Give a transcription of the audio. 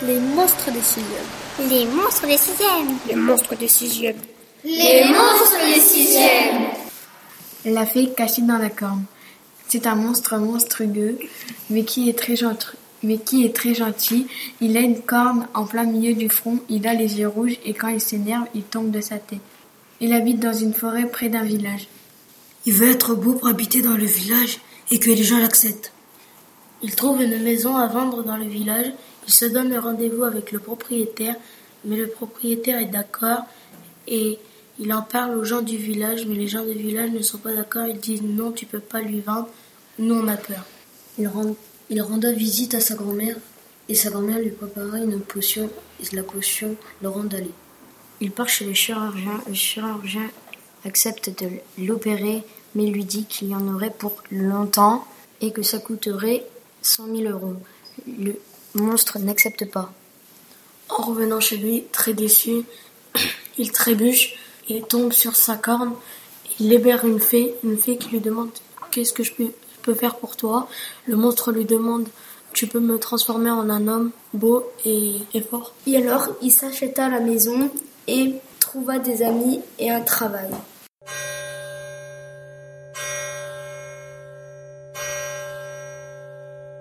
Les monstres des sixièmes. Les monstres des sixièmes. Les monstres des sixièmes. Les monstres des sixièmes. La fée cachée dans la corne. C'est un monstre monstrueux, mais qui est très gentil. Mais qui est très gentil. Il a une corne en plein milieu du front, il a les yeux rouges et quand il s'énerve, il tombe de sa tête. Il habite dans une forêt près d'un village. Il veut être beau pour habiter dans le village et que les gens l'acceptent. Il trouve une maison à vendre dans le village. Il se donne rendez-vous avec le propriétaire, mais le propriétaire est d'accord et il en parle aux gens du village, mais les gens du village ne sont pas d'accord. Ils disent non, tu peux pas lui vendre. Nous, on a peur. Il, rend, il renda visite à sa grand-mère et sa grand-mère lui prépara une potion et la potion le rend. Il part chez le chirurgien. Le chirurgien accepte de l'opérer, mais lui dit qu'il y en aurait pour longtemps et que ça coûterait 100 000 euros. Le monstre n'accepte pas. En revenant chez lui, très déçu, il trébuche, il tombe sur sa corne, il libère une fée, une fée qui lui demande qu'est-ce que je peux, je peux faire pour toi? Le monstre lui demande tu peux me transformer en un homme beau et, et fort? Et alors, il s'acheta la maison et trouva des amis et un travail.